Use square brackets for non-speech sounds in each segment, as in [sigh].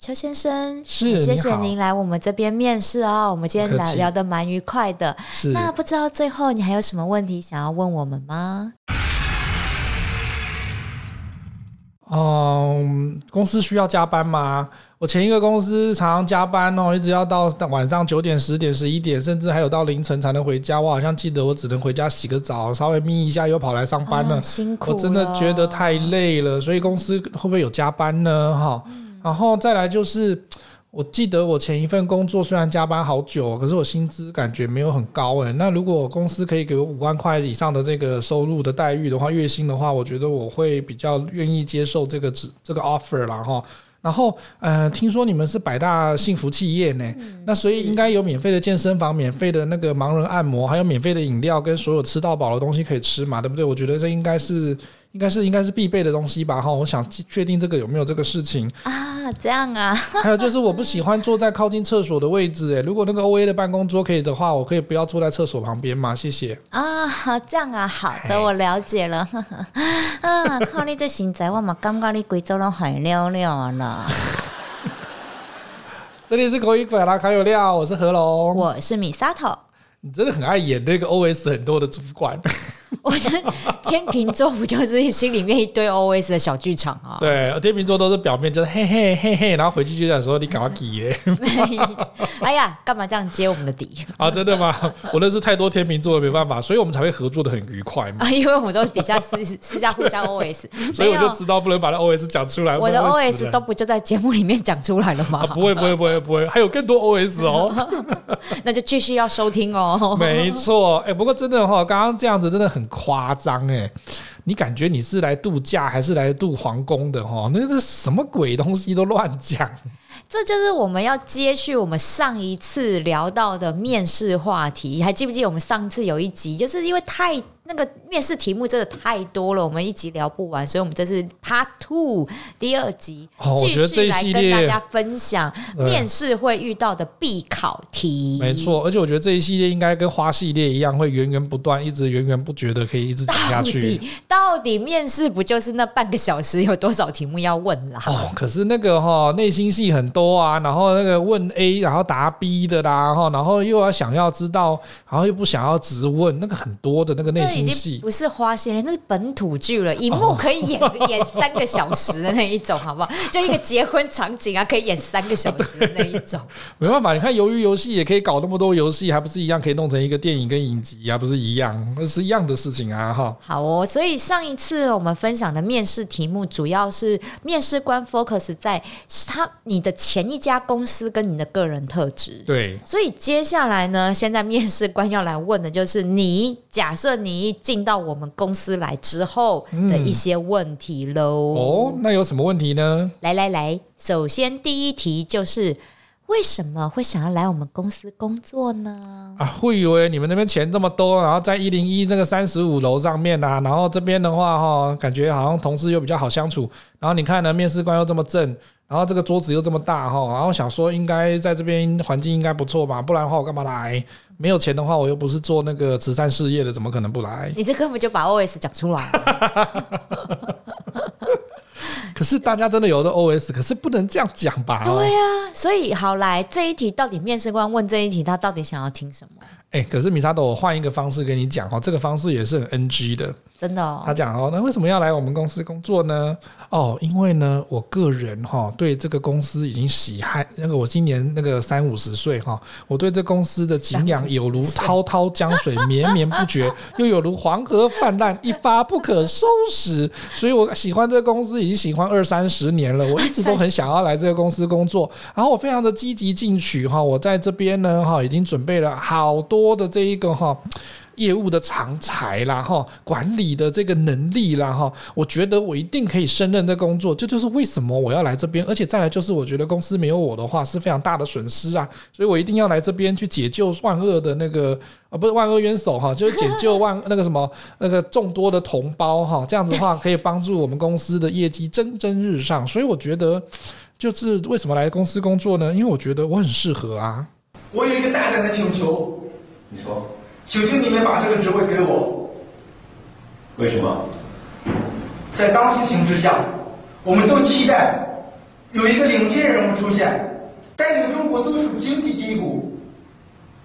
邱先生，是，谢谢您来我们这边面试哦。我们今天聊聊的蛮愉快的。是，那不知道最后你还有什么问题想要问我们吗？嗯，公司需要加班吗？我前一个公司常常加班哦，一直要到晚上九点、十点、十一点，甚至还有到凌晨才能回家。我好像记得我只能回家洗个澡，稍微眯一下又跑来上班了。啊，辛苦了。我真的觉得太累了，所以公司会不会有加班呢？哈。然后再来就是，我记得我前一份工作虽然加班好久，可是我薪资感觉没有很高诶。那如果公司可以给我五万块以上的这个收入的待遇的话，月薪的话，我觉得我会比较愿意接受这个职这个 offer 啦哈。然后呃，听说你们是百大幸福企业呢，那所以应该有免费的健身房、免费的那个盲人按摩，还有免费的饮料跟所有吃到饱的东西可以吃嘛，对不对？我觉得这应该是。应该是应该是必备的东西吧哈，我想确定这个有没有这个事情啊？这样啊？[laughs] 还有就是我不喜欢坐在靠近厕所的位置诶，如果那个 OA 的办公桌可以的话，我可以不要坐在厕所旁边吗？谢谢啊，这样啊，好的，我了解了。[laughs] 啊，靠你这身材，我嘛感觉你贵州人很溜溜了。[laughs] 这里是口语百啦，卡有料，我是何龙，我是米沙头。你真的很爱演那个 OS 很多的主管。[laughs] 我觉得天秤座不就是心里面一堆 OS 的小剧场啊？[laughs] 对，天秤座都是表面就是嘿嘿嘿嘿，然后回去就想说你赶快给耶。[laughs] 哎呀，干嘛这样揭我们的底啊？真的吗？我认识太多天秤座了，没办法，所以我们才会合作的很愉快嘛。啊，因为我们都底下私私下互相 OS，所以我就知道不能把那 OS 讲出来。我的 OS 都不就在节目里面讲出来了吗？啊、不会不会不会不会，还有更多 OS 哦。那就继续要收听哦。没错，哎，不过真的哈，刚刚这样子真的很夸张哎，你感觉你是来度假还是来度皇宫的哈？那是什么鬼东西都乱讲。这就是我们要接续我们上一次聊到的面试话题，还记不记得我们上次有一集，就是因为太。那个面试题目真的太多了，我们一集聊不完，所以我们这是 Part Two 第二集，哦，继续来跟大家分享面试会遇到的必考题。没错，而且我觉得这一系列应该跟花系列一样，会源源不断，一直源源不绝的可以一直讲下去。到底，到底面试不就是那半个小时，有多少题目要问啦？哦，可是那个哈内心戏很多啊，然后那个问 A，然后答 B 的啦，哈，然后又要想要知道，然后又不想要直问，那个很多的那个内心。已经不是花心了，那是本土剧了，一幕可以演、哦、[laughs] 演三个小时的那一种，好不好？就一个结婚场景啊，可以演三个小时的 [laughs] 那一种。没办法，你看鱿鱼游戏也可以搞那么多游戏，还不是一样可以弄成一个电影跟影集啊？不是一样，那是一样的事情啊！哈。好哦，所以上一次我们分享的面试题目，主要是面试官 focus 在他你的前一家公司跟你的个人特质。对，所以接下来呢，现在面试官要来问的就是你，假设你。进到我们公司来之后的一些问题喽、嗯。哦，那有什么问题呢？来来来，首先第一题就是为什么会想要来我们公司工作呢？啊，会以为你们那边钱这么多，然后在一零一这个三十五楼上面啊，然后这边的话哈，感觉好像同事又比较好相处，然后你看呢，面试官又这么正。然后这个桌子又这么大哈，然后想说应该在这边环境应该不错吧，不然的话我干嘛来？没有钱的话，我又不是做那个慈善事业的，怎么可能不来？你这根本就把 OS 讲出来了。[laughs] 可是大家真的有的 OS，可是不能这样讲吧？对呀、啊，所以好来这一题，到底面试官问这一题，他到底想要听什么？哎，可是米沙朵，我换一个方式跟你讲哦，这个方式也是很 NG 的。真的、哦，他讲哦，那为什么要来我们公司工作呢？哦，因为呢，我个人哈、哦、对这个公司已经喜爱，那个我今年那个三五十岁哈、哦，我对这公司的敬仰有如滔滔江水绵绵不绝，[laughs] 又有如黄河泛滥一发不可收拾，所以我喜欢这个公司已经喜欢二三十年了，我一直都很想要来这个公司工作，然后我非常的积极进取哈，我在这边呢哈已经准备了好多的这一个哈。业务的长才啦，哈，管理的这个能力啦，哈，我觉得我一定可以胜任这工作，这就是为什么我要来这边。而且再来就是，我觉得公司没有我的话是非常大的损失啊，所以我一定要来这边去解救万恶的那个啊，不是万恶渊藪哈，就是解救万那个什么 [laughs] 那个众多的同胞哈，这样子的话可以帮助我们公司的业绩蒸蒸日上。所以我觉得，就是为什么来公司工作呢？因为我觉得我很适合啊。我有一个大胆的请求，你说。请求你们把这个职位给我。为什么？在当前形势下，我们都期待有一个领军人物出现，带领中国走出经济低谷。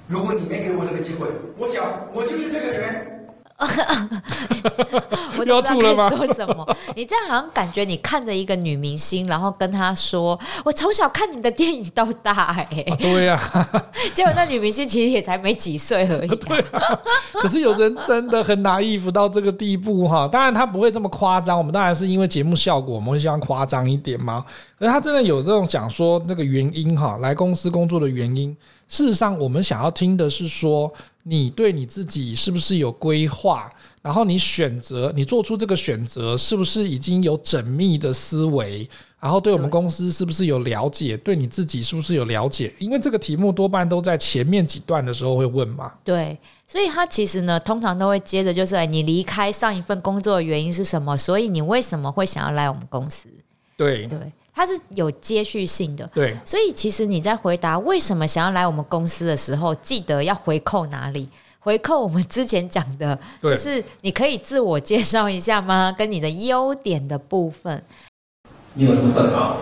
如果你没给我这个机会，我想我就是这个人。[laughs] 我都不知道该说什么。你这样好像感觉你看着一个女明星，然后跟她说：“我从小看你的电影到大。”哎，对呀。[laughs] 结果那女明星其实也才没几岁而已。[laughs] 可是有人真的很 naive 到这个地步哈。当然他不会这么夸张，我们当然是因为节目效果，我们会希望夸张一点嘛。可是他真的有这种讲说那个原因哈，来公司工作的原因。事实上，我们想要听的是说，你对你自己是不是有规划？然后你选择，你做出这个选择，是不是已经有缜密的思维？然后对我们公司是不是有了解？对你自己是不是有了解？因为这个题目多半都在前面几段的时候会问嘛。对，所以他其实呢，通常都会接着就是：你离开上一份工作的原因是什么？所以你为什么会想要来我们公司？对对。它是有接续性的，对，所以其实你在回答为什么想要来我们公司的时候，记得要回扣哪里？回扣我们之前讲的，就是你可以自我介绍一下吗？跟你的优点的部分。你有什么特长？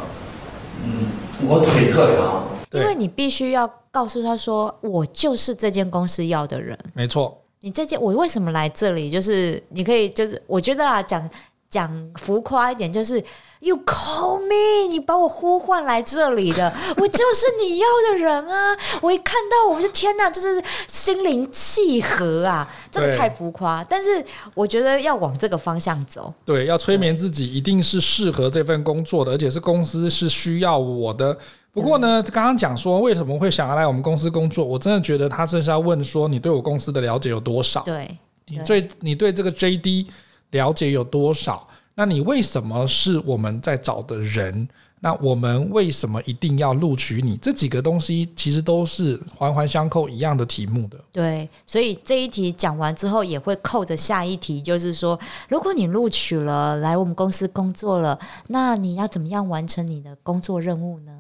嗯，我腿特长。因为你必须要告诉他说，我就是这间公司要的人。没错，你这件我为什么来这里？就是你可以，就是我觉得啊，讲讲浮夸一点，就是。You call me，你把我呼唤来这里的，我就是你要的人啊！[laughs] 我一看到我，我就天哪，就是心灵契合啊！真的太浮夸，但是我觉得要往这个方向走。对，要催眠自己，一定是适合这份工作的，而且是公司是需要我的。不过呢，刚刚讲说为什么会想要来我们公司工作，我真的觉得他是要问说你对我公司的了解有多少？对，你对你对这个 JD 了解有多少？那你为什么是我们在找的人？那我们为什么一定要录取你？这几个东西其实都是环环相扣一样的题目的。对，所以这一题讲完之后，也会扣着下一题，就是说，如果你录取了，来我们公司工作了，那你要怎么样完成你的工作任务呢？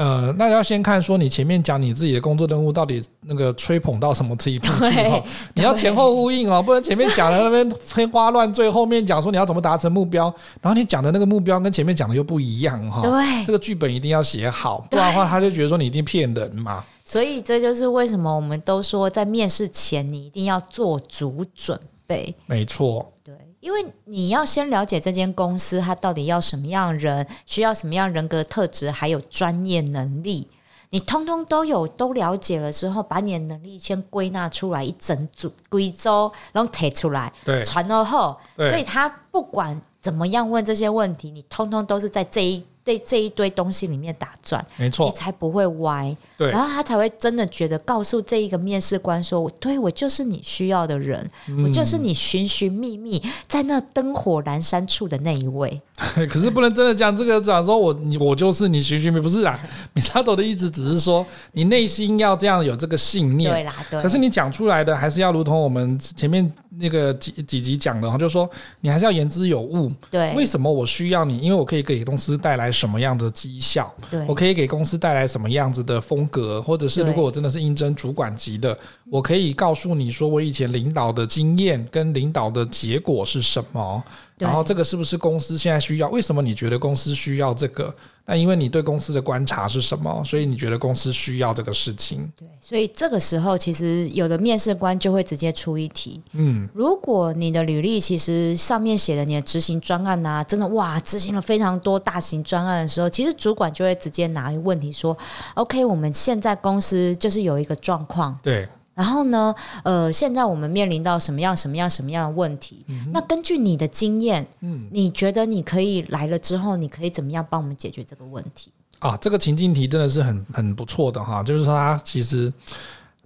呃，那要先看说你前面讲你自己的工作任务到底那个吹捧到什么地步哈，[laughs] 你要前后呼应哦，不然前面讲的那边天花乱坠，后面讲说你要怎么达成目标，然后你讲的那个目标跟前面讲的又不一样哈。对，这个剧本一定要写好，不然的话他就觉得说你一定骗人嘛。所以这就是为什么我们都说在面试前你一定要做足准备。没错。因为你要先了解这间公司，它到底要什么样的人，需要什么样人格特质，还有专业能力，你通通都有都了解了之后，把你的能力先归纳出来，一整组贵州然后提出来，对，传了后，所以他不管怎么样问这些问题，你通通都是在这一。这这一堆东西里面打转，没错，你才不会歪。对，然后他才会真的觉得告诉这一个面试官说：“我对，我就是你需要的人，嗯、我就是你寻寻觅觅在那灯火阑珊处的那一位。[laughs] ”可是不能真的讲这个，讲说我你我就是你寻寻觅，不是啊？米沙朵的意思只是说你内心要这样有这个信念，对啦，对。可是你讲出来的还是要如同我们前面。那个几几集讲的然后，就是说你还是要言之有物。对，为什么我需要你？因为我可以给公司带来什么样的绩效？对，我可以给公司带来什么样子的风格？或者是如果我真的是应征主管级的，我可以告诉你说我以前领导的经验跟领导的结果是什么？然后这个是不是公司现在需要？为什么你觉得公司需要这个？那因为你对公司的观察是什么？所以你觉得公司需要这个事情？对，所以这个时候其实有的面试官就会直接出一题。嗯，如果你的履历其实上面写的你的执行专案啊，真的哇，执行了非常多大型专案的时候，其实主管就会直接拿一个问题说：“OK，我们现在公司就是有一个状况。”对。然后呢，呃，现在我们面临到什么样、什么样、什么样的问题？嗯、那根据你的经验，嗯，你觉得你可以来了之后，你可以怎么样帮我们解决这个问题？啊，这个情境题真的是很很不错的哈，就是说他其实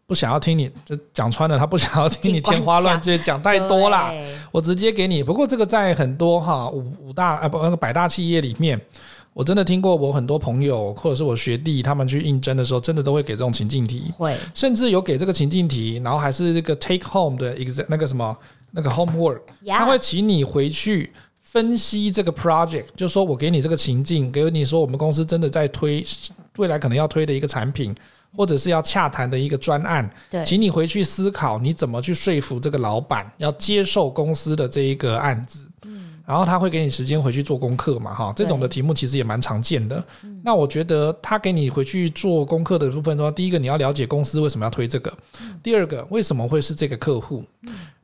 不想要听你就讲穿了，他不想要听你天花乱坠讲太多啦，我直接给你。不过这个在很多哈五五大啊不那个百大企业里面。我真的听过，我很多朋友或者是我学弟，他们去应征的时候，真的都会给这种情境题，会。甚至有给这个情境题，然后还是这个 take home 的一个那个什么那个 homework，他会请你回去分析这个 project，就是说我给你这个情境，给你说我们公司真的在推未来可能要推的一个产品，或者是要洽谈的一个专案，对，请你回去思考你怎么去说服这个老板要接受公司的这一个案子。然后他会给你时间回去做功课嘛，哈，这种的题目其实也蛮常见的。那我觉得他给你回去做功课的部分的话，第一个你要了解公司为什么要推这个，第二个为什么会是这个客户。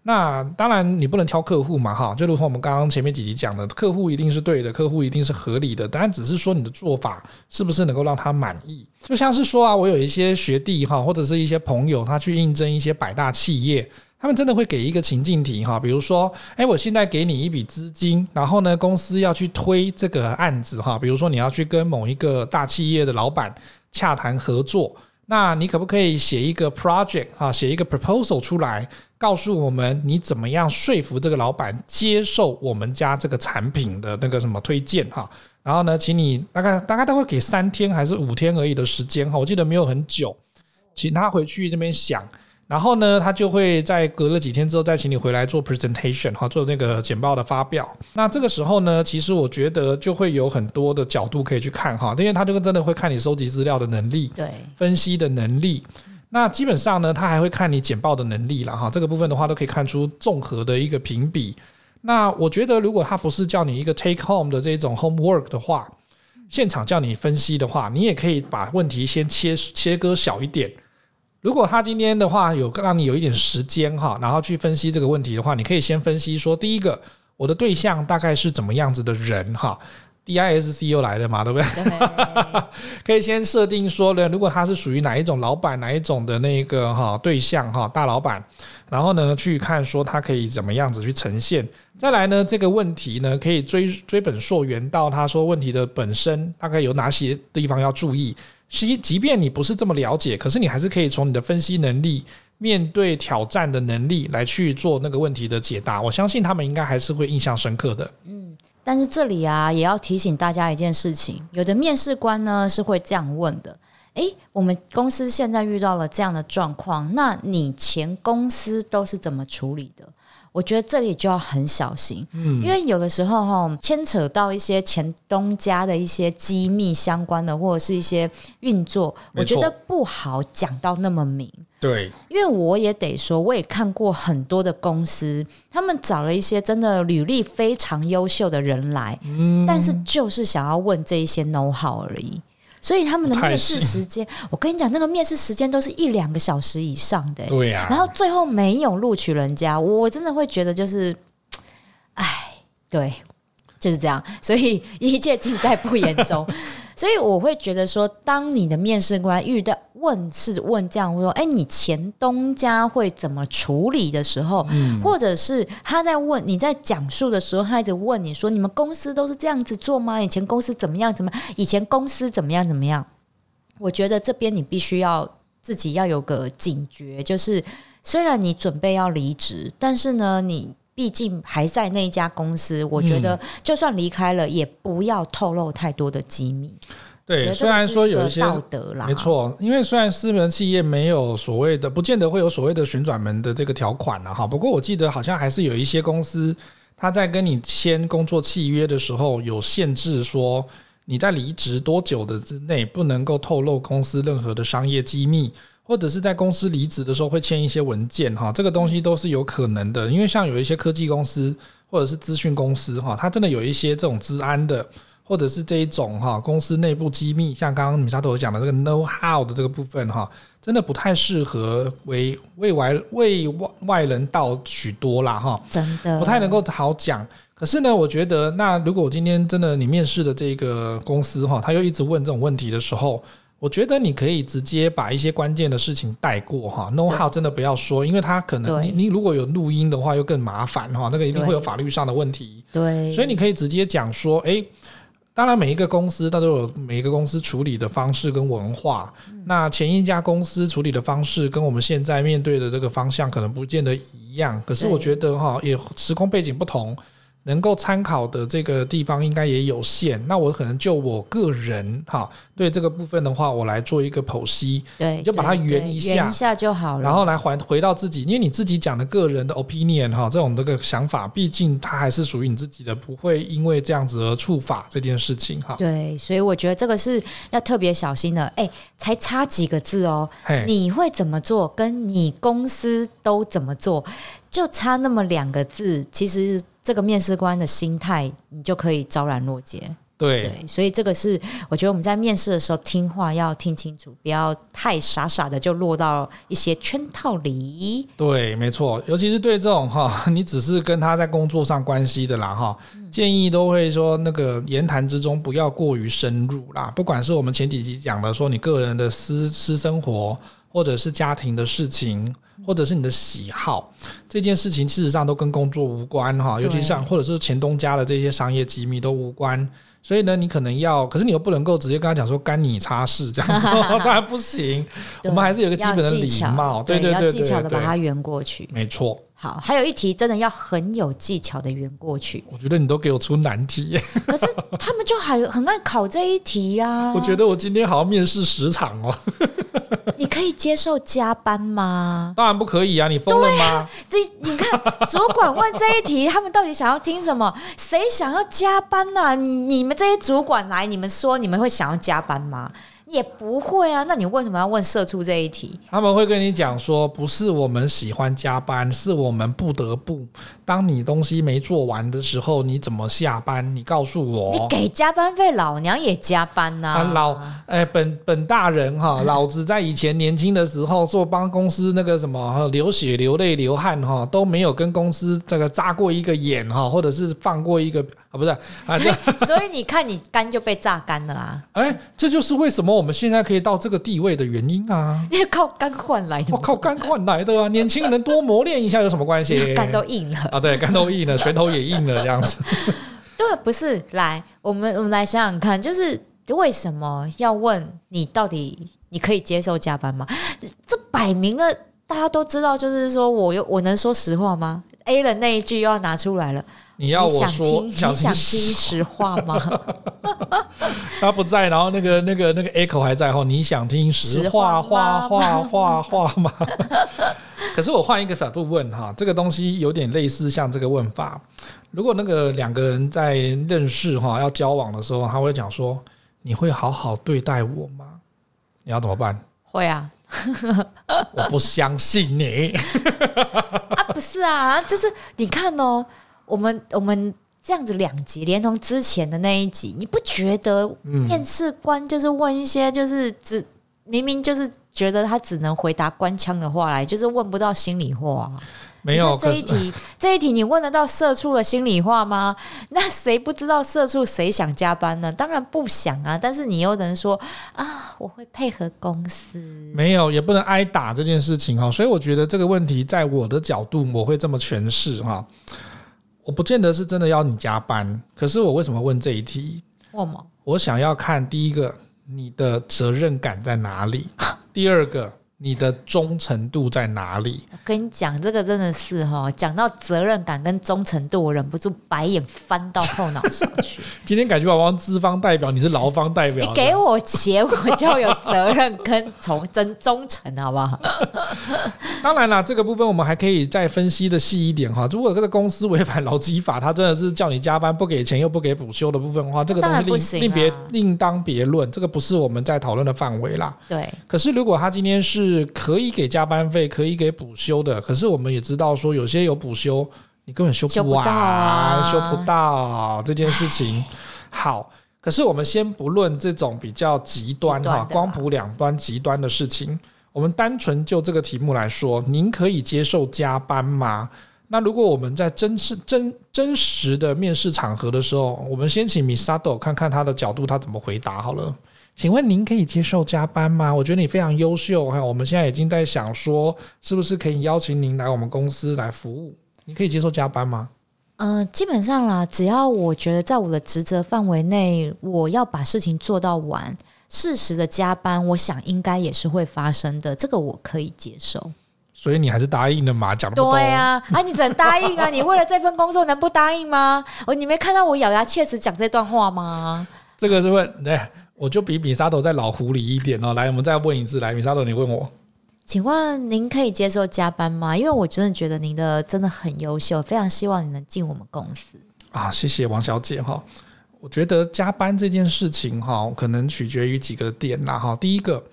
那当然，你不能挑客户嘛，哈，就如同我们刚刚前面几集讲的，客户一定是对的，客户一定是合理的，当然只是说你的做法是不是能够让他满意。就像是说啊，我有一些学弟哈，或者是一些朋友，他去应征一些百大企业，他们真的会给一个情境题哈，比如说，诶，我现在给你一笔资金，然后呢，公司要去推这个案子哈，比如说你要去跟某一个大企业的老板洽谈合作。那你可不可以写一个 project 啊，写一个 proposal 出来，告诉我们你怎么样说服这个老板接受我们家这个产品的那个什么推荐哈？然后呢，请你大概大概都会给三天还是五天而已的时间哈，我记得没有很久，请他回去这边想。然后呢，他就会在隔了几天之后再请你回来做 presentation 哈，做那个简报的发表。那这个时候呢，其实我觉得就会有很多的角度可以去看哈，因为他这个真的会看你收集资料的能力，对，分析的能力。那基本上呢，他还会看你简报的能力了哈。这个部分的话，都可以看出综合的一个评比。那我觉得，如果他不是叫你一个 take home 的这种 homework 的话，现场叫你分析的话，你也可以把问题先切切割小一点。如果他今天的话有让你有一点时间哈，然后去分析这个问题的话，你可以先分析说，第一个，我的对象大概是怎么样子的人哈，DISC 又来了嘛，对不对？对 [laughs] 可以先设定说呢，如果他是属于哪一种老板，哪一种的那个哈对象哈，大老板，然后呢去看说他可以怎么样子去呈现。再来呢，这个问题呢可以追追本溯源到他说问题的本身，大概有哪些地方要注意。即即便你不是这么了解，可是你还是可以从你的分析能力、面对挑战的能力来去做那个问题的解答。我相信他们应该还是会印象深刻的。嗯，但是这里啊，也要提醒大家一件事情：有的面试官呢是会这样问的。诶，我们公司现在遇到了这样的状况，那你前公司都是怎么处理的？我觉得这里就要很小心，嗯，因为有的时候哈，牵扯到一些前东家的一些机密相关的，或者是一些运作，我觉得不好讲到那么明。对，因为我也得说，我也看过很多的公司，他们找了一些真的履历非常优秀的人来，嗯，但是就是想要问这一些 know how 而已。所以他们的面试时间，我跟你讲，那个面试时间都是一两个小时以上的，对呀。然后最后没有录取人家，我真的会觉得就是，哎，对，就是这样。所以一切尽在不言中。[laughs] 所以我会觉得说，当你的面试官遇到问是问这样说，哎，你前东家会怎么处理的时候，嗯，或者是他在问你在讲述的时候，他一直问你说，你们公司都是这样子做吗？以前公司怎么样？怎么？以前公司怎么样？怎么样？我觉得这边你必须要自己要有个警觉，就是虽然你准备要离职，但是呢，你。毕竟还在那一家公司，我觉得就算离开了，也不要透露太多的机密。对，虽然说有一些道德啦，没错，因为虽然私人企业没有所谓的，不见得会有所谓的旋转门的这个条款了哈。不过我记得好像还是有一些公司，他在跟你签工作契约的时候有限制，说你在离职多久的之内不能够透露公司任何的商业机密。或者是在公司离职的时候会签一些文件哈，这个东西都是有可能的，因为像有一些科技公司或者是资讯公司哈，它真的有一些这种资安的，或者是这一种哈公司内部机密，像刚刚米沙头讲的这个 know how 的这个部分哈，真的不太适合为为外为外外人道许多啦哈，真的不太能够好讲。可是呢，我觉得那如果我今天真的你面试的这个公司哈，他又一直问这种问题的时候。我觉得你可以直接把一些关键的事情带过哈，know how 真的不要说，因为他可能你你如果有录音的话又更麻烦哈，那个一定会有法律上的问题。对，所以你可以直接讲说，诶，当然每一个公司它都有每一个公司处理的方式跟文化，那前一家公司处理的方式跟我们现在面对的这个方向可能不见得一样，可是我觉得哈，也时空背景不同。能够参考的这个地方应该也有限，那我可能就我个人哈，对这个部分的话，我来做一个剖析，对，就把它圆一下，圆一下就好了，然后来还回到自己，因为你自己讲的个人的 opinion 哈，这种这个想法，毕竟它还是属于你自己的，不会因为这样子而触法这件事情哈。对，所以我觉得这个是要特别小心的。哎，才差几个字哦，你会怎么做？跟你公司都怎么做？就差那么两个字，其实这个面试官的心态，你就可以昭然若揭。对，对，所以这个是我觉得我们在面试的时候听话要听清楚，不要太傻傻的就落到一些圈套里。对，没错，尤其是对这种哈，[laughs] 你只是跟他在工作上关系的啦哈，建议都会说那个言谈之中不要过于深入啦。不管是我们前几集讲的说你个人的私私生活，或者是家庭的事情，或者是你的喜好，这件事情事实上都跟工作无关哈，尤其像或者是前东家的这些商业机密都无关。所以呢，你可能要，可是你又不能够直接跟他讲说干你擦事这样子，[laughs] 当然不行。我们还是有个基本的礼貌，对对对，要技巧的把它圆过去，没错。好，还有一题真的要很有技巧的圆过去。我觉得你都给我出难题，可是他们就还很爱考这一题呀、啊。[laughs] 我觉得我今天好像面试十场哦。你可以接受加班吗？当然不可以啊！你疯了吗？啊、这你看，主管问这一题，他们到底想要听什么？谁想要加班呢、啊？你们这些主管来，你们说你们会想要加班吗？也不会啊，那你为什么要问社畜这一题？他们会跟你讲说，不是我们喜欢加班，是我们不得不。当你东西没做完的时候，你怎么下班？你告诉我。你给加班费，老娘也加班呐、啊啊。老，哎，本本大人哈，老子在以前年轻的时候做帮公司那个什么流血流泪流汗哈，都没有跟公司这个扎过一个眼哈，或者是放过一个啊，不是啊，[laughs] 所以，[laughs] 所以你看你肝就被榨干了啊。哎，这就是为什么我们现在可以到这个地位的原因啊。你 [laughs] 靠肝换来的，我靠肝换来的啊！年轻人多磨练一下有什么关系？肝都硬了啊。对，肝都硬了，拳头也硬了，这样子。对，不是。来，我们我们来想想看，就是为什么要问你到底你可以接受加班吗？这摆明了大家都知道，就是说我有我能说实话吗？A 了那一句又要拿出来了。你要我说，你想听，实话吗？[laughs] 他不在，然后那个那个那个 echo 还在后。你想听实话？话话话话吗？[laughs] 可是我换一个角度问哈，这个东西有点类似像这个问法。如果那个两个人在认识哈要交往的时候，他会讲说：“你会好好对待我吗？”你要怎么办？会啊，[laughs] 我不相信你啊！不是啊，就是你看哦。我们我们这样子两集，连同之前的那一集，你不觉得面试官就是问一些就是只明明就是觉得他只能回答官腔的话来，就是问不到心里话。没有这一题，[laughs] 这一题你问得到社畜的心里话吗？那谁不知道社畜谁想加班呢？当然不想啊，但是你又能说啊，我会配合公司。没有，也不能挨打这件事情哈。所以我觉得这个问题，在我的角度，我会这么诠释哈。我不见得是真的要你加班，可是我为什么问这一题？我想要看第一个，你的责任感在哪里？第二个。你的忠诚度在哪里？我跟你讲，这个真的是哈，讲到责任感跟忠诚度，我忍不住白眼翻到后脑勺去。[laughs] 今天感觉我是资方代表，你是劳方代表。你给我钱，我就有责任跟从真忠诚，好不好？[laughs] 当然啦，这个部分我们还可以再分析的细一点哈。如果这个公司违反劳基法，他真的是叫你加班不给钱又不给补休的部分的话，这个东西另另别另当别论，这个不是我们在讨论的范围啦。对。可是如果他今天是是可以给加班费，可以给补休的。可是我们也知道，说有些有补休，你根本休不完，休不到啊，修不到这件事情。好，可是我们先不论这种比较极端哈，光谱两端极端的事情，我们单纯就这个题目来说，您可以接受加班吗？那如果我们在真实真真实的面试场合的时候，我们先请 Misato 看看他的角度，他怎么回答好了。请问您可以接受加班吗？我觉得你非常优秀哈，我们现在已经在想说，是不是可以邀请您来我们公司来服务？你可以接受加班吗？嗯、呃，基本上啦，只要我觉得在我的职责范围内，我要把事情做到完，适时的加班，我想应该也是会发生的，这个我可以接受。所以你还是答应了嘛？讲。对啊，啊，你只能答应啊！你为了这份工作能不答应吗？哦，你没看到我咬牙切齿讲这段话吗？这个是问对。我就比米沙头再老狐狸一点哦。来，我们再问一次。来，米沙头，你问我，请问您可以接受加班吗？因为我真的觉得您的真的很优秀，非常希望你能进我们公司啊。谢谢王小姐哈。我觉得加班这件事情哈，可能取决于几个点啦哈。第一个，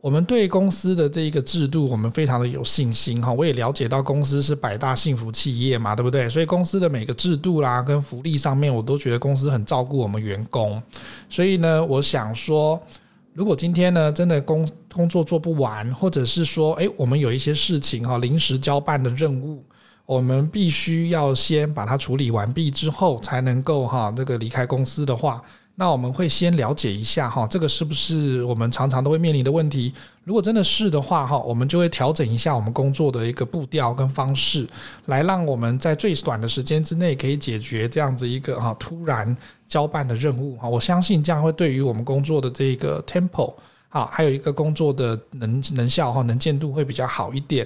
我们对公司的这一个制度，我们非常的有信心哈。我也了解到公司是百大幸福企业嘛，对不对？所以公司的每个制度啦，跟福利上面，我都觉得公司很照顾我们员工。所以呢，我想说，如果今天呢，真的工工作做不完，或者是说，诶，我们有一些事情哈，临时交办的任务，我们必须要先把它处理完毕之后，才能够哈这个离开公司的话。那我们会先了解一下哈，这个是不是我们常常都会面临的问题？如果真的是的话哈，我们就会调整一下我们工作的一个步调跟方式，来让我们在最短的时间之内可以解决这样子一个哈突然交办的任务哈。我相信这样会对于我们工作的这个 tempo 好，还有一个工作的能能效哈能见度会比较好一点。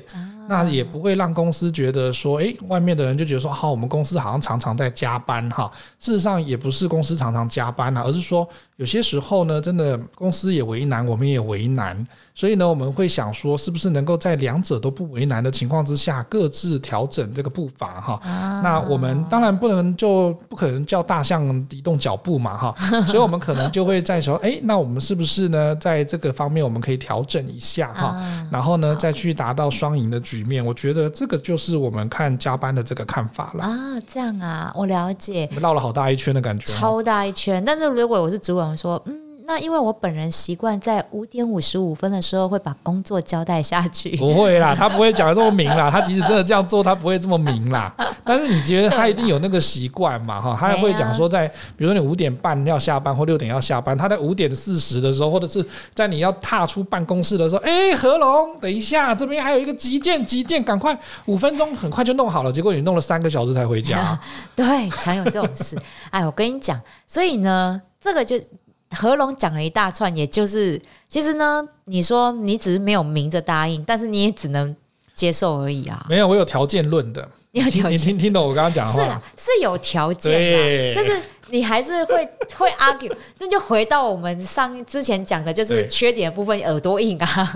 那也不会让公司觉得说，诶，外面的人就觉得说，好，我们公司好像常常在加班哈。事实上也不是公司常常加班啊，而是说有些时候呢，真的公司也为难，我们也为难。所以呢，我们会想说，是不是能够在两者都不为难的情况之下，各自调整这个步伐哈？那我们当然不能就不可能叫大象移动脚步嘛哈。[laughs] 所以我们可能就会在说，诶，那我们是不是呢，在这个方面我们可以调整一下哈？然后呢，再去达到双赢的局面。我觉得这个就是我们看加班的这个看法了啊。这样啊，我了解。我们绕了好大一圈的感觉，超大一圈。但是如果我是主管，说嗯。那因为我本人习惯在五点五十五分的时候会把工作交代下去。不会啦，他不会讲的这么明啦。他即使真的这样做，他不会这么明啦。但是你觉得他一定有那个习惯嘛？哈，他还会讲说，在比如说你五点半要下班或六点要下班，他在五点四十的时候，或者是在你要踏出办公室的时候，哎，何龙，等一下，这边还有一个急件，急件，赶快五分钟，很快就弄好了。结果你弄了三个小时才回家。[laughs] 对，常有这种事。哎，我跟你讲，所以呢，这个就。何龙讲了一大串，也就是其实呢，你说你只是没有明着答应，但是你也只能接受而已啊。没有，我有条件论的。你有条件，你听听懂我刚刚讲的话？是啊，是有条件的，就是你还是会 [laughs] 会 argue，那就回到我们上之前讲的，就是缺点的部分，耳朵硬啊。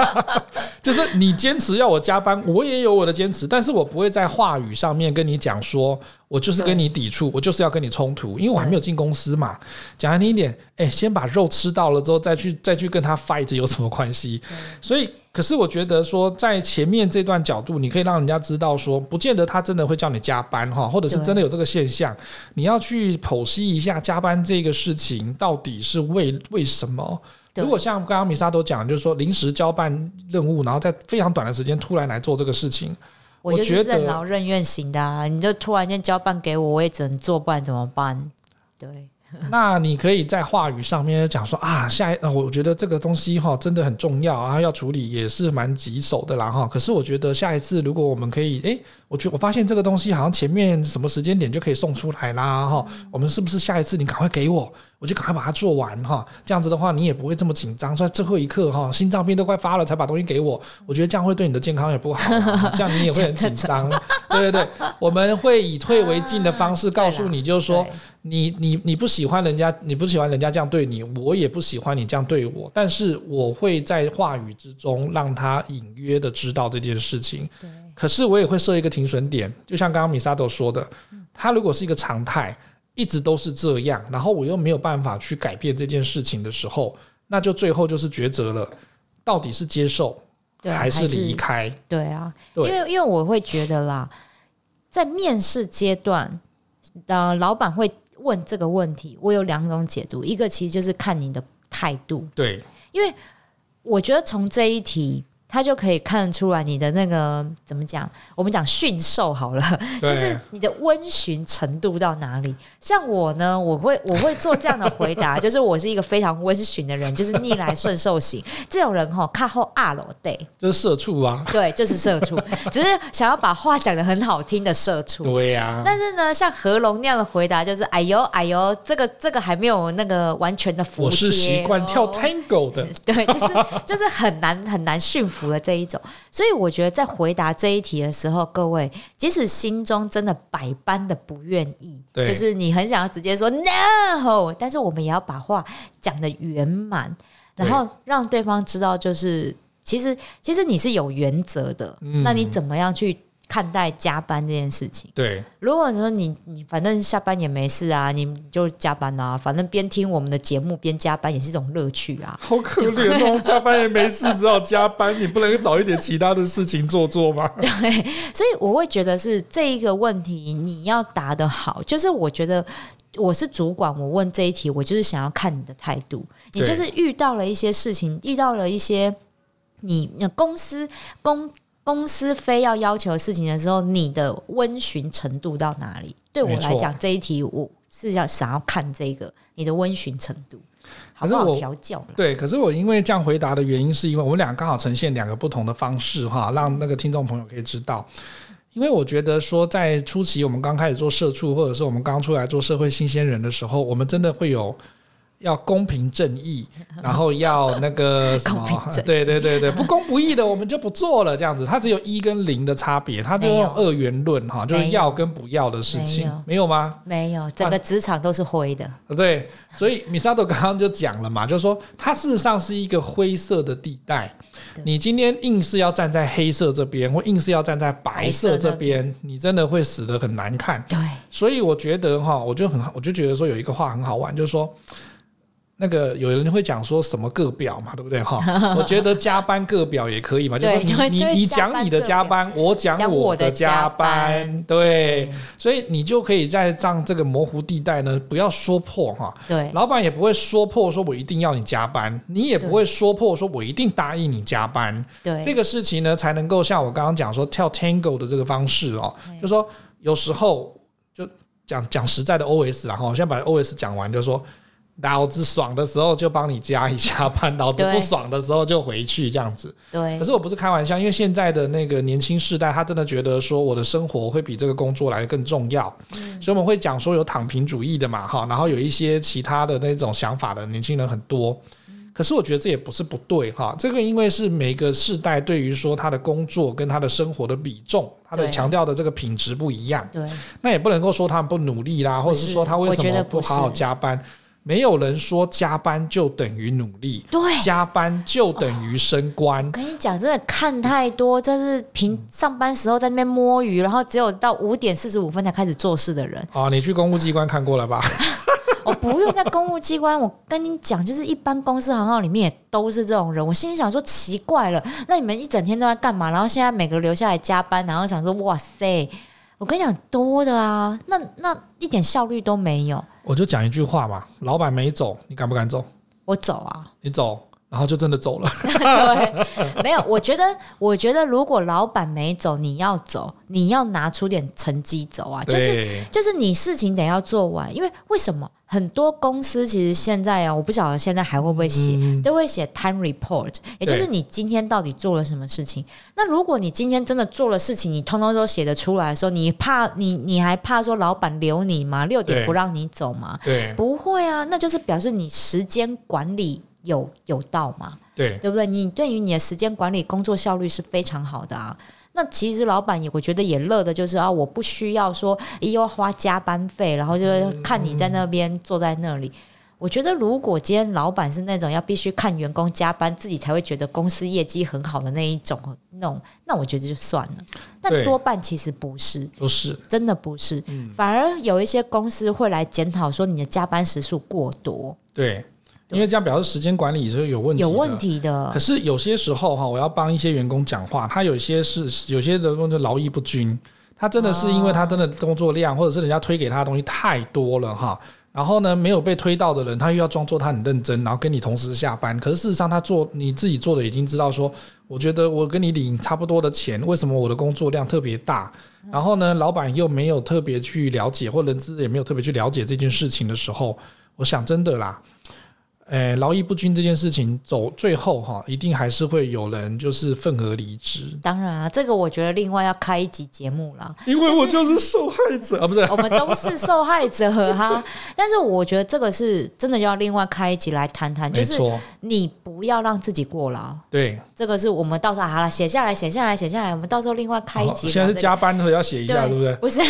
[laughs] 就是你坚持要我加班，我也有我的坚持，但是我不会在话语上面跟你讲说。我就是跟你抵触，我就是要跟你冲突，因为我还没有进公司嘛。讲难听一点，哎，先把肉吃到了之后，再去再去跟他 fight 有什么关系？所以，可是我觉得说，在前面这段角度，你可以让人家知道说，不见得他真的会叫你加班哈，或者是真的有这个现象，你要去剖析一下加班这个事情到底是为为什么？如果像刚刚米莎都讲，就是说临时交办任务，然后在非常短的时间突然来做这个事情。我觉得任劳任怨型的啊，你就突然间交办给我，我也只能做，不然怎么办？对。[laughs] 那你可以在话语上面讲说啊，下一，我觉得这个东西哈真的很重要啊，要处理也是蛮棘手的啦哈。可是我觉得下一次如果我们可以，诶，我觉我发现这个东西好像前面什么时间点就可以送出来啦哈。我们是不是下一次你赶快给我，我就赶快把它做完哈。这样子的话，你也不会这么紧张，说最后一刻哈，心脏病都快发了才把东西给我。我觉得这样会对你的健康也不好，这样你也会很紧张。[laughs] 对对对，我们会以退为进的方式告诉你，就是说。你你你不喜欢人家，你不喜欢人家这样对你，我也不喜欢你这样对我。但是我会在话语之中让他隐约的知道这件事情。对。可是我也会设一个停损点，就像刚刚米萨都说的，他如果是一个常态，一直都是这样，然后我又没有办法去改变这件事情的时候，那就最后就是抉择了，到底是接受还是离开？对啊，对，因为因为我会觉得啦，在面试阶段，呃，老板会。问这个问题，我有两种解读，一个其实就是看你的态度，对，因为我觉得从这一题。他就可以看得出来你的那个怎么讲？我们讲驯兽好了，就是你的温驯程度到哪里？像我呢，我会我会做这样的回答，[laughs] 就是我是一个非常温驯的人，就是逆来顺受型。这种人哈，靠后二楼对，就是社畜啊，对，就是社畜，[laughs] 只是想要把话讲的很好听的社畜。对呀、啊。但是呢，像何龙那样的回答，就是哎呦哎呦，这个这个还没有那个完全的服。我是习惯跳 Tango 的，[laughs] 对，就是就是很难很难驯服。服了这一种，所以我觉得在回答这一题的时候，各位即使心中真的百般的不愿意，就是你很想要直接说 no，但是我们也要把话讲的圆满，然后让对方知道，就是其实其实你是有原则的，那你怎么样去看待加班这件事情。对，如果你说你你反正下班也没事啊，你就加班啊，反正边听我们的节目边加班也是一种乐趣啊。好可怜哦，[laughs] 加班也没事，只好加班，你不能找一点其他的事情做做吗？[laughs] 对，所以我会觉得是这一个问题你要答得好，就是我觉得我是主管，我问这一题，我就是想要看你的态度，你就是遇到了一些事情，遇到了一些你那公司公。公司非要要求事情的时候，你的温询程度到哪里？对我来讲，这一题我是要想要看这个你的温询程度，好不好调教？对，可是我因为这样回答的原因，是因为我们俩刚好呈现两个不同的方式哈，让那个听众朋友可以知道。因为我觉得说，在初期我们刚开始做社畜，或者是我们刚出来做社会新鲜人的时候，我们真的会有。要公平正义，[laughs] 然后要那个 [laughs] 什么，对对对对，不公不义的我们就不做了，这样子，它只有一跟零的差别，它就用二元论哈，就是要跟不要的事情，没有。吗？没有，整个职场都是灰的。对，所以 Misato 刚刚就讲了嘛，就是说它事实上是一个灰色的地带，你今天硬是要站在黑色这边，或硬是要站在白色这边，你真的会死得很难看。对，所以我觉得哈，我就很，我就觉得说有一个话很好玩，就是说。那个有人会讲说什么个表嘛，对不对哈？[laughs] 我觉得加班个表也可以嘛，就是说你你你讲你的加班，我讲我的加班，对，所以你就可以在让这个模糊地带呢，不要说破哈。对，老板也不会说破说我一定要你加班，你也不会说破说我一定答应你加班。对，这个事情呢，才能够像我刚刚讲说跳 Tango 的这个方式哦，就说有时候就讲讲实在的 OS，然后现在把 OS 讲完，就是说。脑子爽的时候就帮你加一下班，[laughs] [laughs] 脑子不爽的时候就回去这样子。对。可是我不是开玩笑，因为现在的那个年轻世代，他真的觉得说我的生活会比这个工作来得更重要。嗯。所以我们会讲说有躺平主义的嘛，哈，然后有一些其他的那种想法的年轻人很多。可是我觉得这也不是不对哈，这个因为是每个世代对于说他的工作跟他的生活的比重，他的强调的这个品质不一样。对。那也不能够说他们不努力啦，或者是说他为什么不好好加班。没有人说加班就等于努力，对，加班就等于升官。我跟你讲，真的看太多，就是平上班时候在那边摸鱼，然后只有到五点四十五分才开始做事的人。哦，你去公务机关看过了吧？[laughs] 我不用在公务机关，我跟你讲，就是一般公司行号里面也都是这种人。我心里想说，奇怪了，那你们一整天都在干嘛？然后现在每个留下来加班，然后想说，哇塞，我跟你讲，多的啊，那那一点效率都没有。我就讲一句话嘛，老板没走，你敢不敢走？我走啊，你走，然后就真的走了。[laughs] [laughs] 对，没有，我觉得，我觉得如果老板没走，你要走，你要拿出点成绩走啊，就是就是你事情得要做完，因为为什么？很多公司其实现在啊，我不晓得现在还会不会写，嗯、都会写 time report，也就是你今天到底做了什么事情。那如果你今天真的做了事情，你通通都写得出来的时候，你怕你你还怕说老板留你吗？六点不让你走吗？对，不会啊，那就是表示你时间管理有有道嘛？对，对不对？你对于你的时间管理工作效率是非常好的啊。那其实老板也，我觉得也乐的，就是啊，我不需要说又要花加班费，然后就看你在那边坐在那里。我觉得如果今天老板是那种要必须看员工加班，自己才会觉得公司业绩很好的那一种，那种，那我觉得就算了。但多半其实不是，不是，真的不是。反而有一些公司会来检讨说你的加班时数过多。对。因为这样表示时间管理是有问题，有问题的。可是有些时候哈，我要帮一些员工讲话，他有些是有些的工作劳逸不均，他真的是因为他真的工作量，或者是人家推给他的东西太多了哈。然后呢，没有被推到的人，他又要装作他很认真，然后跟你同时下班。可是事实上，他做你自己做的已经知道说，我觉得我跟你领差不多的钱，为什么我的工作量特别大？然后呢，老板又没有特别去了解，或人资也没有特别去了解这件事情的时候，我想真的啦。诶，劳逸不均这件事情走最后哈，一定还是会有人就是愤而离职。当然啊，这个我觉得另外要开一集节目了，因为我就是受害者啊，不是？我们都是受害者哈。但是我觉得这个是真的要另外开一集来谈谈，就是你不要让自己过劳。对，这个是我们到时候好了，写下来，写下来，写下来，我们到时候另外开一集。现在是加班的时候要写一下，对不对？不是，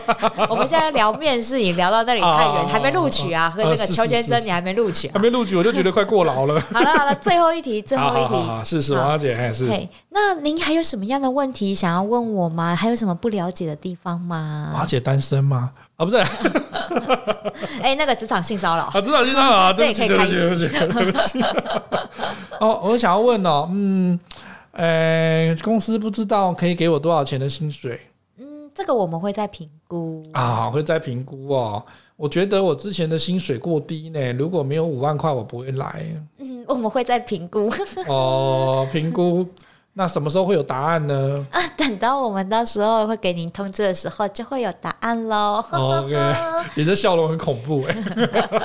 [laughs] 我们现在聊面试，你聊到那里太远，还没录取啊？和那个邱先生，你还没录取，还没录。我就觉得快过劳了。[laughs] 好了好了，最后一题，[laughs] 最后一题，好好好是是王小姐，还是。嘿，那您还有什么样的问题想要问我吗？还有什么不了解的地方吗？王小姐单身吗？啊，不是。[laughs] 哎，那个职场性骚扰啊，职场性骚扰啊，这也可以开一集。对不起。哦，我想要问哦，嗯，呃，公司不知道可以给我多少钱的薪水？嗯，这个我们会再评估啊，会再评估哦。我觉得我之前的薪水过低呢，如果没有五万块，我不会来。嗯，我们会再评估。[laughs] 哦，评估。那什么时候会有答案呢？啊，等到我们到时候会给您通知的时候，就会有答案喽。OK，[laughs] 你这笑容很恐怖哎，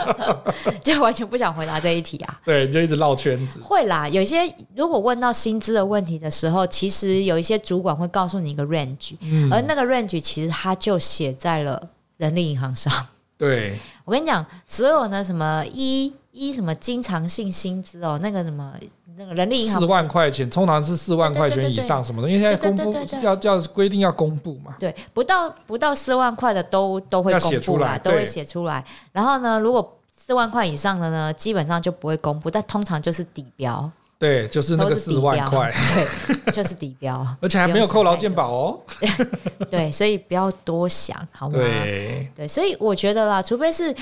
[laughs] 就完全不想回答这一题啊。对，你就一直绕圈子。会啦，有些如果问到薪资的问题的时候，其实有一些主管会告诉你一个 range，嗯，而那个 range 其实它就写在了人力银行上。对，我跟你讲，所有呢什么一一什么经常性薪资哦，那个什么。那个人力银行四万块钱，通常是四万块钱以上什么的，因为现在公布要要规定要公布嘛。对，不到不到四万块的都都会公布啦，都会写出来。然后呢，如果四万块以上的呢，基本上就不会公布，但通常就是底标。对，就是那个四万块，[laughs] 对，就是底标，[laughs] 而且还没有扣劳健保哦。[laughs] 对，所以不要多想，好吗？对，对，所以我觉得啦，除非是。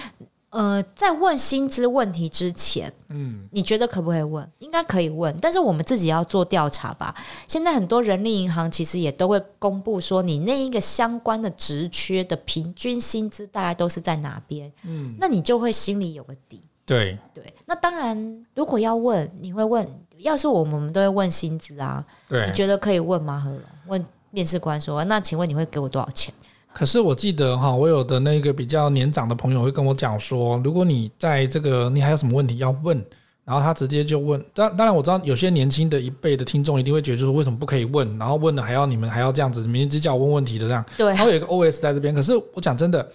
呃，在问薪资问题之前，嗯，你觉得可不可以问？应该可以问，但是我们自己要做调查吧。现在很多人力银行其实也都会公布说，你那一个相关的职缺的平均薪资大概都是在哪边，嗯，那你就会心里有个底。对对，那当然，如果要问，你会问，要是我们，我们都会问薪资啊。对，你觉得可以问吗？何龙问面试官说，那请问你会给我多少钱？可是我记得哈，我有的那个比较年长的朋友会跟我讲说，如果你在这个你还有什么问题要问，然后他直接就问。当当然我知道有些年轻的一辈的听众一定会觉得说，为什么不可以问？然后问了还要你们还要这样子，你们一直叫我问问题的这样。对。他会有一个 OS 在这边。可是我讲真的，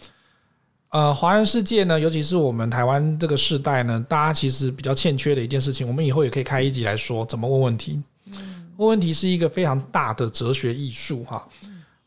呃，华人世界呢，尤其是我们台湾这个世代呢，大家其实比较欠缺的一件事情，我们以后也可以开一集来说怎么问问题。问问题是一个非常大的哲学艺术哈。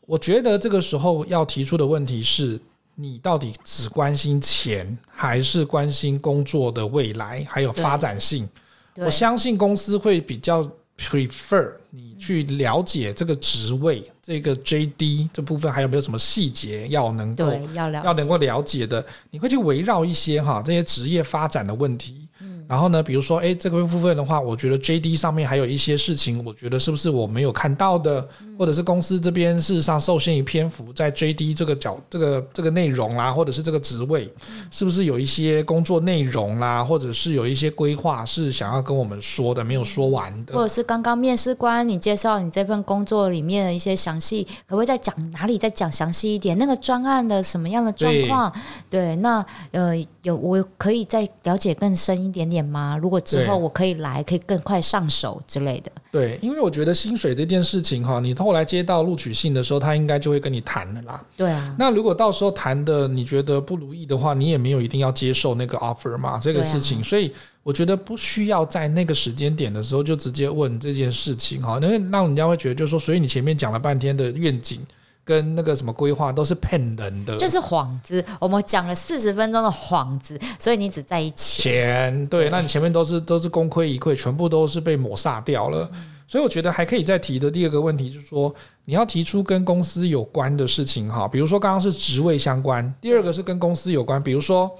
我觉得这个时候要提出的问题是：你到底只关心钱，还是关心工作的未来还有发展性？我相信公司会比较 prefer 你去了解这个职位、这个 JD 这部分还有没有什么细节要能够要要能够了解的，你会去围绕一些哈这些职业发展的问题。然后呢，比如说，哎，这个部分的话，我觉得 JD 上面还有一些事情，我觉得是不是我没有看到的，或者是公司这边事实上受限于篇幅，在 JD 这个角、这个这个内容啦，或者是这个职位，是不是有一些工作内容啦，或者是有一些规划是想要跟我们说的，没有说完的，或者是刚刚面试官你介绍你这份工作里面的一些详细，可不可以再讲哪里再讲详细一点？那个专案的什么样的状况？对，对，那呃，有我可以再了解更深一点点。吗？如果之后我可以来，可以更快上手之类的。对，因为我觉得薪水这件事情哈，你后来接到录取信的时候，他应该就会跟你谈了啦。对啊。那如果到时候谈的你觉得不如意的话，你也没有一定要接受那个 offer 嘛，这个事情。啊、所以我觉得不需要在那个时间点的时候就直接问这件事情哈，因为让人家会觉得就是说，所以你前面讲了半天的愿景。跟那个什么规划都是骗人的，就是幌子。我们讲了四十分钟的幌子，所以你只在意钱。钱对，那你前面都是都是功亏一篑，全部都是被抹杀掉了。嗯。所以我觉得还可以再提的第二个问题就是说，你要提出跟公司有关的事情哈，比如说刚刚是职位相关，第二个是跟公司有关，比如说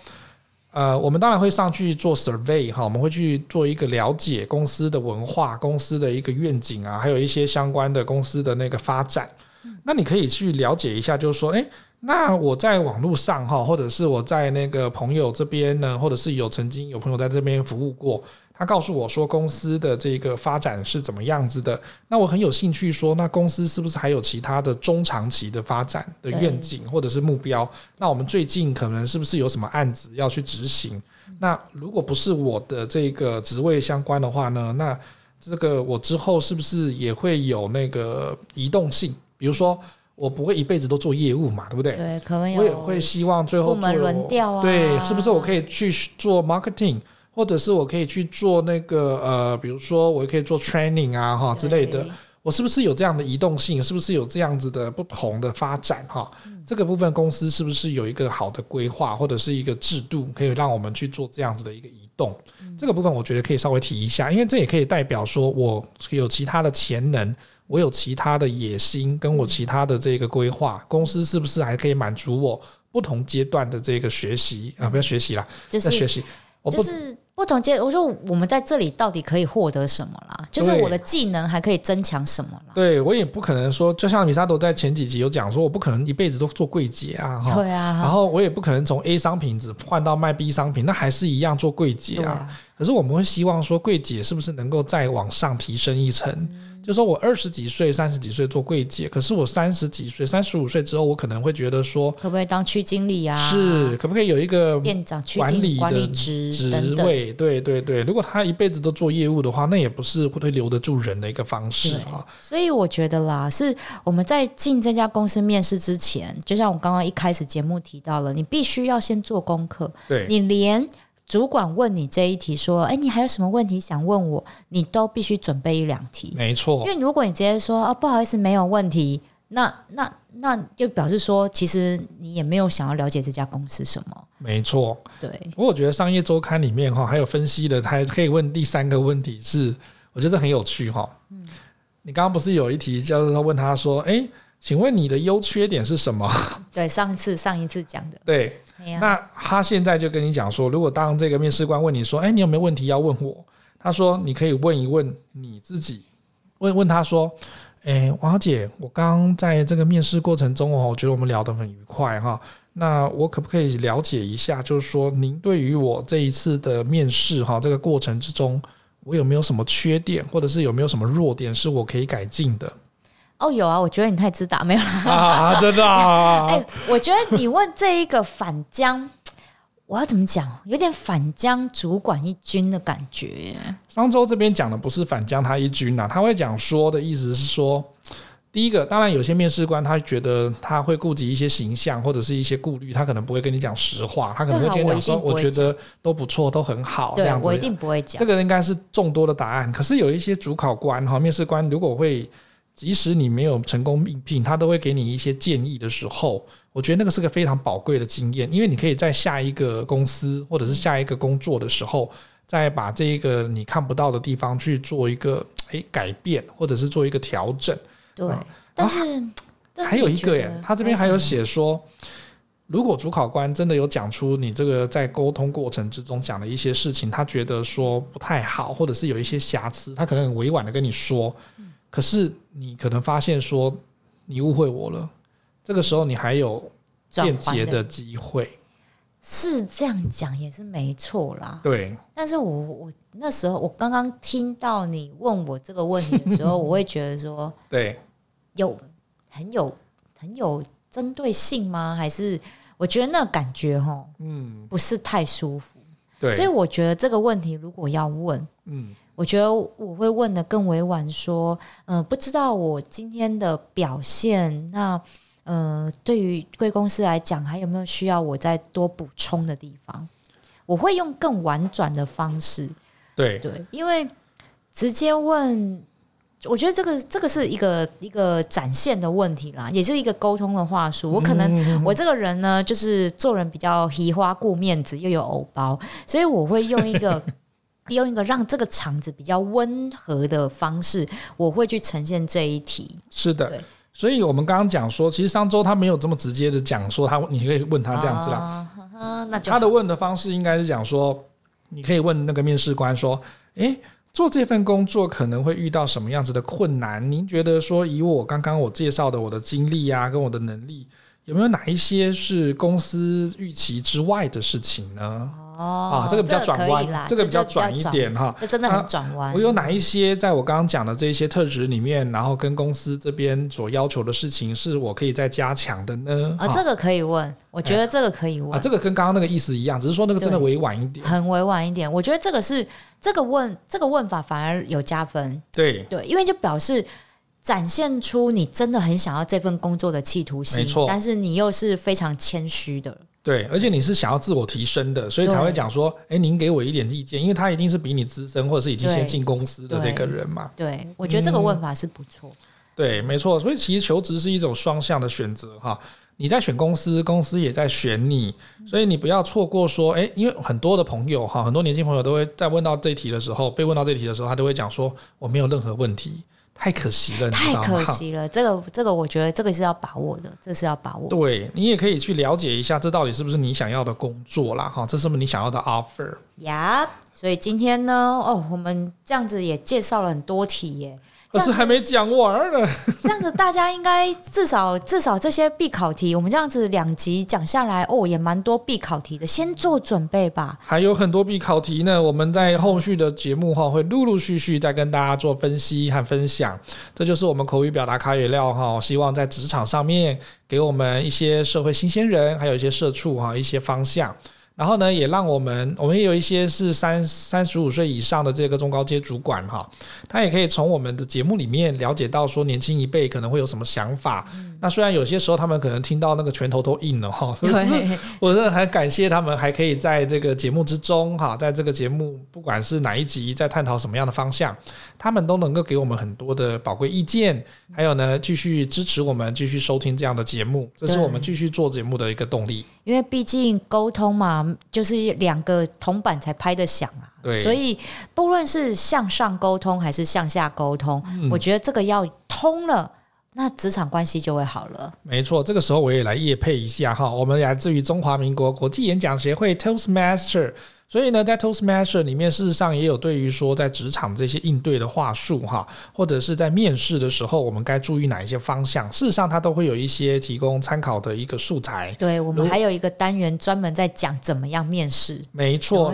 呃，我们当然会上去做 survey 哈，我们会去做一个了解公司的文化、公司的一个愿景啊，还有一些相关的公司的那个发展。那你可以去了解一下，就是说，诶，那我在网络上哈，或者是我在那个朋友这边呢，或者是有曾经有朋友在这边服务过，他告诉我说公司的这个发展是怎么样子的，那我很有兴趣说，那公司是不是还有其他的中长期的发展的愿景或者是目标？那我们最近可能是不是有什么案子要去执行？那如果不是我的这个职位相关的话呢，那这个我之后是不是也会有那个移动性？比如说，我不会一辈子都做业务嘛，对不对？对，可能。我也会希望最后做部门轮调啊。对，是不是我可以去做 marketing，或者是我可以去做那个呃，比如说我可以做 training 啊，哈之类的。我是不是有这样的移动性？是不是有这样子的不同的发展？哈，这个部分公司是不是有一个好的规划，或者是一个制度，可以让我们去做这样子的一个移动？这个部分我觉得可以稍微提一下，因为这也可以代表说我有其他的潜能，我有其他的野心，跟我其他的这个规划，公司是不是还可以满足我不同阶段的这个学习啊？不要学习啦，就是学习，我不。就是不同阶，我说我们在这里到底可以获得什么啦？就是我的技能还可以增强什么啦？对，我也不可能说，就像米沙朵在前几集有讲说，我不可能一辈子都做柜姐啊，哈。对啊。然后我也不可能从 A 商品只换到卖 B 商品，那还是一样做柜姐啊。啊可是我们会希望说，柜姐是不是能够再往上提升一层？嗯就说我二十几岁、三十几岁做柜姐，可是我三十几岁、三十五岁之后，我可能会觉得说，可不可以当区经理啊？是，可不可以有一个店长、管理的职职位？对对对，如果他一辈子都做业务的话，那也不是会留得住人的一个方式哈。所以我觉得啦，是我们在进这家公司面试之前，就像我刚刚一开始节目提到了，你必须要先做功课。对，你连。主管问你这一题，说：“哎，你还有什么问题想问我？”你都必须准备一两题。没错，因为如果你直接说：“哦，不好意思，没有问题。”那那那就表示说，其实你也没有想要了解这家公司什么。没错，对。不过我觉得商业周刊里面哈，还有分析的，还可以问第三个问题是，我觉得很有趣哈。嗯，你刚刚不是有一题，就是问他说：“哎，请问你的优缺点是什么？”对，上次上一次讲的。对。那他现在就跟你讲说，如果当这个面试官问你说：“哎，你有没有问题要问我？”他说：“你可以问一问你自己，问问他说：‘哎，王姐，我刚在这个面试过程中哦，我觉得我们聊得很愉快哈。那我可不可以了解一下，就是说您对于我这一次的面试哈这个过程之中，我有没有什么缺点，或者是有没有什么弱点是我可以改进的？’”哦，有啊，我觉得你太自大，没有啦。啊，真的啊！[laughs] 哎、欸，我觉得你问这一个反将，[tsk] 我要怎么讲？有点反将主管一军的感觉。商周这边讲的不是反将他一军呐，他会讲说的意思是说，第一个，当然有些面试官他觉得他会顾及一些形象或者是一些顾虑，他可能不会跟你讲实话，他可能会跟你讲说，我觉得都不错，都很好，这样子。我一定不会讲。这个应该是众多的答案。可是有一些主考官哈，面试官如果会。即使你没有成功应聘，他都会给你一些建议的时候，我觉得那个是个非常宝贵的经验，因为你可以在下一个公司或者是下一个工作的时候，再把这一个你看不到的地方去做一个诶改变，或者是做一个调整。对，但是还有一个耶，他这边还有写说，如果主考官真的有讲出你这个在沟通过程之中讲的一些事情，他觉得说不太好，或者是有一些瑕疵，他可能很委婉的跟你说。可是你可能发现说你误会我了，这个时候你还有辩解的机会，是这样讲也是没错啦。对，但是我我那时候我刚刚听到你问我这个问题的时候，[laughs] 我会觉得说，对，有很有很有针对性吗？还是我觉得那感觉哈，嗯，不是太舒服。对，所以我觉得这个问题如果要问，嗯。我觉得我会问的更委婉，说，嗯、呃，不知道我今天的表现，那，呃，对于贵公司来讲，还有没有需要我再多补充的地方？我会用更婉转的方式，对对，因为直接问，我觉得这个这个是一个一个展现的问题啦，也是一个沟通的话术。我可能我这个人呢，就是做人比较喜欢顾面子，又有偶包，所以我会用一个。用一个让这个场子比较温和的方式，我会去呈现这一题。是的，所以我们刚刚讲说，其实上周他没有这么直接的讲说他，你可以问他这样子啦。啊、那他的问的方式应该是讲说，你可以问那个面试官说：“诶，做这份工作可能会遇到什么样子的困难？您觉得说，以我刚刚我介绍的我的经历啊，跟我的能力，有没有哪一些是公司预期之外的事情呢？”哦，啊，这个比较转弯，这个比较转一点哈，这真的很转弯。我有哪一些在我刚刚讲的这些特质里面，然后跟公司这边所要求的事情，是我可以再加强的呢？啊，这个可以问，我觉得这个可以问。啊，这个跟刚刚那个意思一样，只是说那个真的委婉一点，很委婉一点。我觉得这个是这个问这个问法反而有加分。对对，因为就表示展现出你真的很想要这份工作的企图心，但是你又是非常谦虚的。对，而且你是想要自我提升的，所以才会讲说，哎，您给我一点意见，因为他一定是比你资深，或者是已经先进公司的这个人嘛。对，对，我觉得这个问法是不错。嗯、对，没错，所以其实求职是一种双向的选择哈。你在选公司，公司也在选你，所以你不要错过说，诶，因为很多的朋友哈，很多年轻朋友都会在问到这题的时候，被问到这题的时候，他都会讲说，我没有任何问题，太可惜了，太可惜了。这个这个，我觉得这个是要把握的，这是要把握。对，你也可以去了解一下，这到底是不是你想要的工作啦？哈，这是不是你想要的 offer？呀，所以今天呢，哦，我们这样子也介绍了很多题耶。可是还没讲完呢。这样子，大家应该至少至少这些必考题，我们这样子两集讲下来，哦，也蛮多必考题的，先做准备吧。还有很多必考题呢，我们在后续的节目哈，会陆陆续续再跟大家做分析和分享。这就是我们口语表达卡语料哈，希望在职场上面给我们一些社会新鲜人，还有一些社畜哈，一些方向。然后呢，也让我们，我们也有一些是三三十五岁以上的这个中高阶主管哈，他也可以从我们的节目里面了解到说年轻一辈可能会有什么想法。嗯、那虽然有些时候他们可能听到那个拳头都硬了哈，[laughs] 可是我真的很感谢他们还可以在这个节目之中哈，在这个节目不管是哪一集在探讨什么样的方向，他们都能够给我们很多的宝贵意见，还有呢继续支持我们继续收听这样的节目，这是我们继续做节目的一个动力。因为毕竟沟通嘛，就是两个铜板才拍得响啊。对，所以不论是向上沟通还是向下沟通，嗯，我觉得这个要通了，那职场关系就会好了。没错，这个时候我也来夜配一下哈，我们来自于中华民国国际演讲协会 Toastmaster。所以呢，在 Toastmaster 里面，事实上也有对于说在职场这些应对的话术哈，或者是在面试的时候，我们该注意哪一些方向？事实上，它都会有一些提供参考的一个素材。对，我们还有一个单元专门在讲怎么样面试。没错，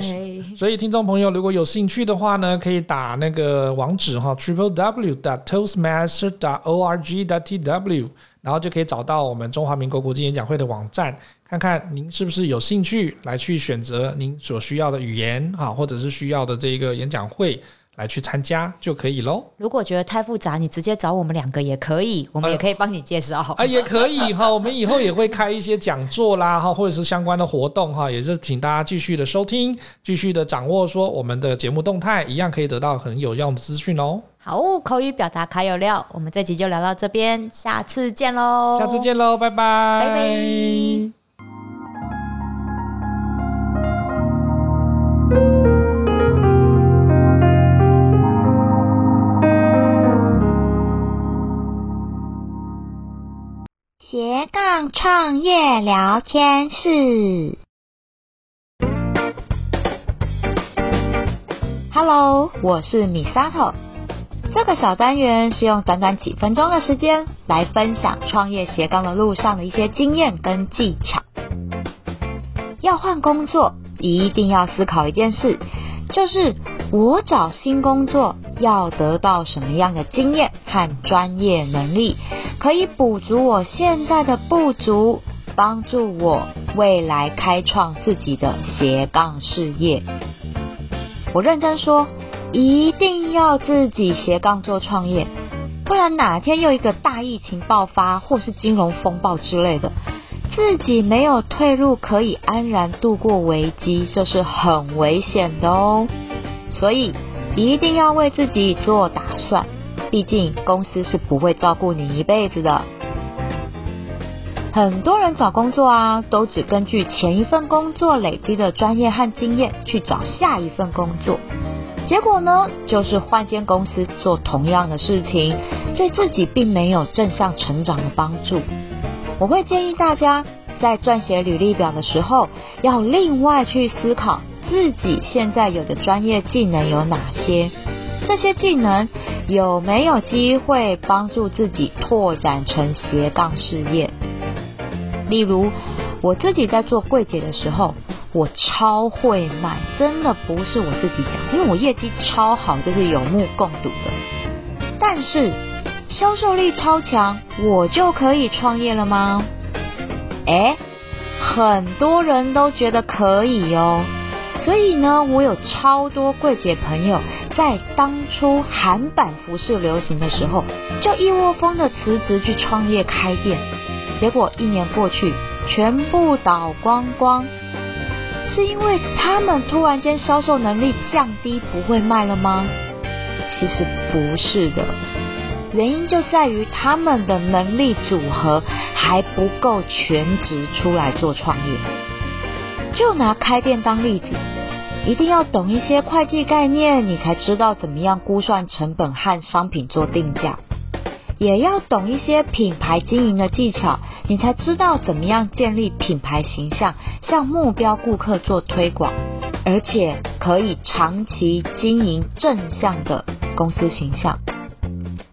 所以听众朋友如果有兴趣的话呢，可以打那个网址哈，triple w dot toastmaster dot org dot tw，然后就可以找到我们中华民国国际演讲会的网站。看看您是不是有兴趣来去选择您所需要的语言啊，或者是需要的这个演讲会来去参加就可以喽。如果觉得太复杂，你直接找我们两个也可以，我们也可以帮你介绍。啊、呃，也可以哈，[laughs] 我们以后也会开一些讲座啦哈，或者是相关的活动哈，也是请大家继续的收听，继续的掌握说我们的节目动态，一样可以得到很有用的资讯哦。好，口语表达卡有料，我们这集就聊到这边，下次见喽！下次见喽，拜拜，拜拜。斜杠创业聊天室，Hello，我是 Misato。这个小单元是用短短几分钟的时间来分享创业斜杠的路上的一些经验跟技巧。要换工作，一定要思考一件事，就是我找新工作要得到什么样的经验和专业能力。可以补足我现在的不足，帮助我未来开创自己的斜杠事业。我认真说，一定要自己斜杠做创业，不然哪天又一个大疫情爆发，或是金融风暴之类的，自己没有退路可以安然度过危机，这是很危险的哦。所以一定要为自己做打算。毕竟公司是不会照顾你一辈子的。很多人找工作啊，都只根据前一份工作累积的专业和经验去找下一份工作，结果呢，就是换间公司做同样的事情，对自己并没有正向成长的帮助。我会建议大家在撰写履历表的时候，要另外去思考自己现在有的专业技能有哪些。这些技能有没有机会帮助自己拓展成斜杠事业？例如，我自己在做柜姐的时候，我超会卖，真的不是我自己讲，因为我业绩超好，这是有目共睹的。但是，销售力超强，我就可以创业了吗？诶，很多人都觉得可以哦。所以呢，我有超多柜姐朋友，在当初韩版服饰流行的时候，就一窝蜂的辞职去创业开店，结果一年过去，全部倒光光，是因为他们突然间销售能力降低，不会卖了吗？其实不是的，原因就在于他们的能力组合还不够全职出来做创业。就拿开店当例子，一定要懂一些会计概念，你才知道怎么样估算成本和商品做定价；也要懂一些品牌经营的技巧，你才知道怎么样建立品牌形象，向目标顾客做推广，而且可以长期经营正向的。公司形象，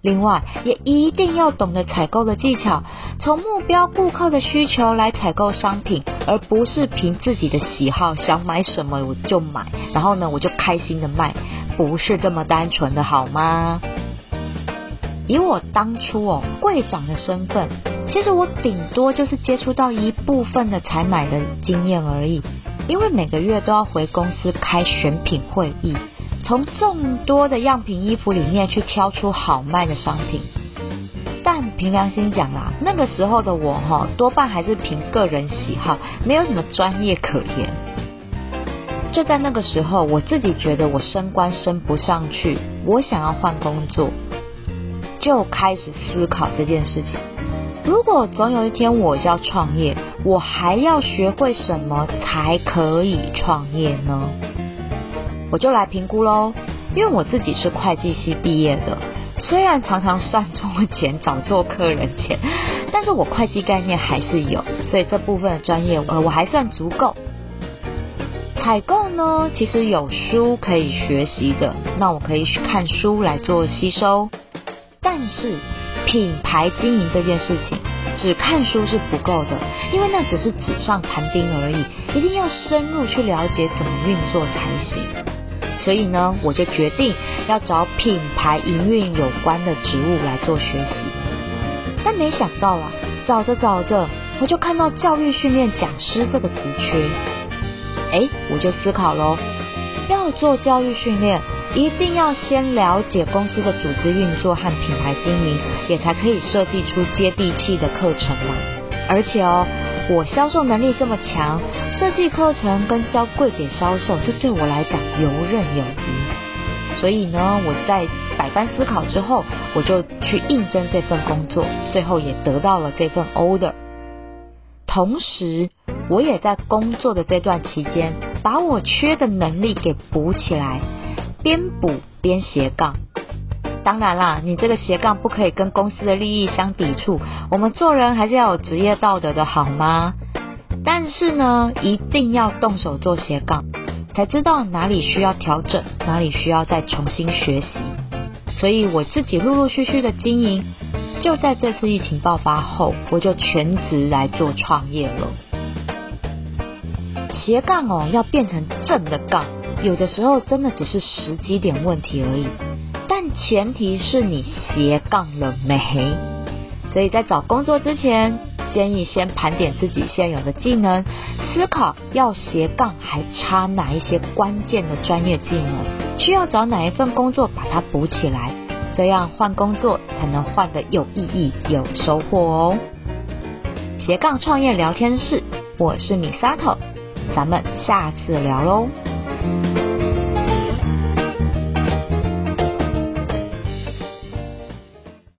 另外也一定要懂得采购的技巧，从目标顾客的需求来采购商品，而不是凭自己的喜好想买什么我就买，然后呢我就开心的卖，不是这么单纯的好吗？以我当初哦柜长的身份，其实我顶多就是接触到一部分的采买的经验而已，因为每个月都要回公司开选品会议。从众多的样品衣服里面去挑出好卖的商品，但凭良心讲啦，那个时候的我哈，多半还是凭个人喜好，没有什么专业可言。就在那个时候，我自己觉得我升官升不上去，我想要换工作，就开始思考这件事情。如果总有一天我要创业，我还要学会什么才可以创业呢？我就来评估喽，因为我自己是会计系毕业的，虽然常常算错钱、找错客人钱，[laughs] 但是我会计概念还是有，所以这部分的专业呃我还算足够。采购呢，其实有书可以学习的，那我可以去看书来做吸收。但是品牌经营这件事情，只看书是不够的，因为那只是纸上谈兵而已，一定要深入去了解怎么运作才行。所以呢，我就决定要找品牌营运有关的职务来做学习。但没想到啊，找着找着，我就看到教育训练讲师这个职缺。哎，我就思考喽，要做教育训练，一定要先了解公司的组织运作和品牌经营，也才可以设计出接地气的课程嘛。而且哦。我销售能力这么强，设计课程跟教柜姐销售，这对我来讲游刃有余。所以呢，我在百般思考之后，我就去应征这份工作，最后也得到了这份 order。同时，我也在工作的这段期间，把我缺的能力给补起来，边补边斜杠。当然啦，你这个斜杠不可以跟公司的利益相抵触。我们做人还是要有职业道德的，好吗？但是呢，一定要动手做斜杠，才知道哪里需要调整，哪里需要再重新学习。所以我自己陆陆续续的经营，就在这次疫情爆发后，我就全职来做创业了。斜杠哦，要变成正的杠，有的时候真的只是时机点问题而已。但前提是你斜杠了没？所以在找工作之前，建议先盘点自己现有的技能，思考要斜杠还差哪一些关键的专业技能，需要找哪一份工作把它补起来，这样换工作才能换得有意义、有收获哦。斜杠创业聊天室，我是米萨头，咱们下次聊喽。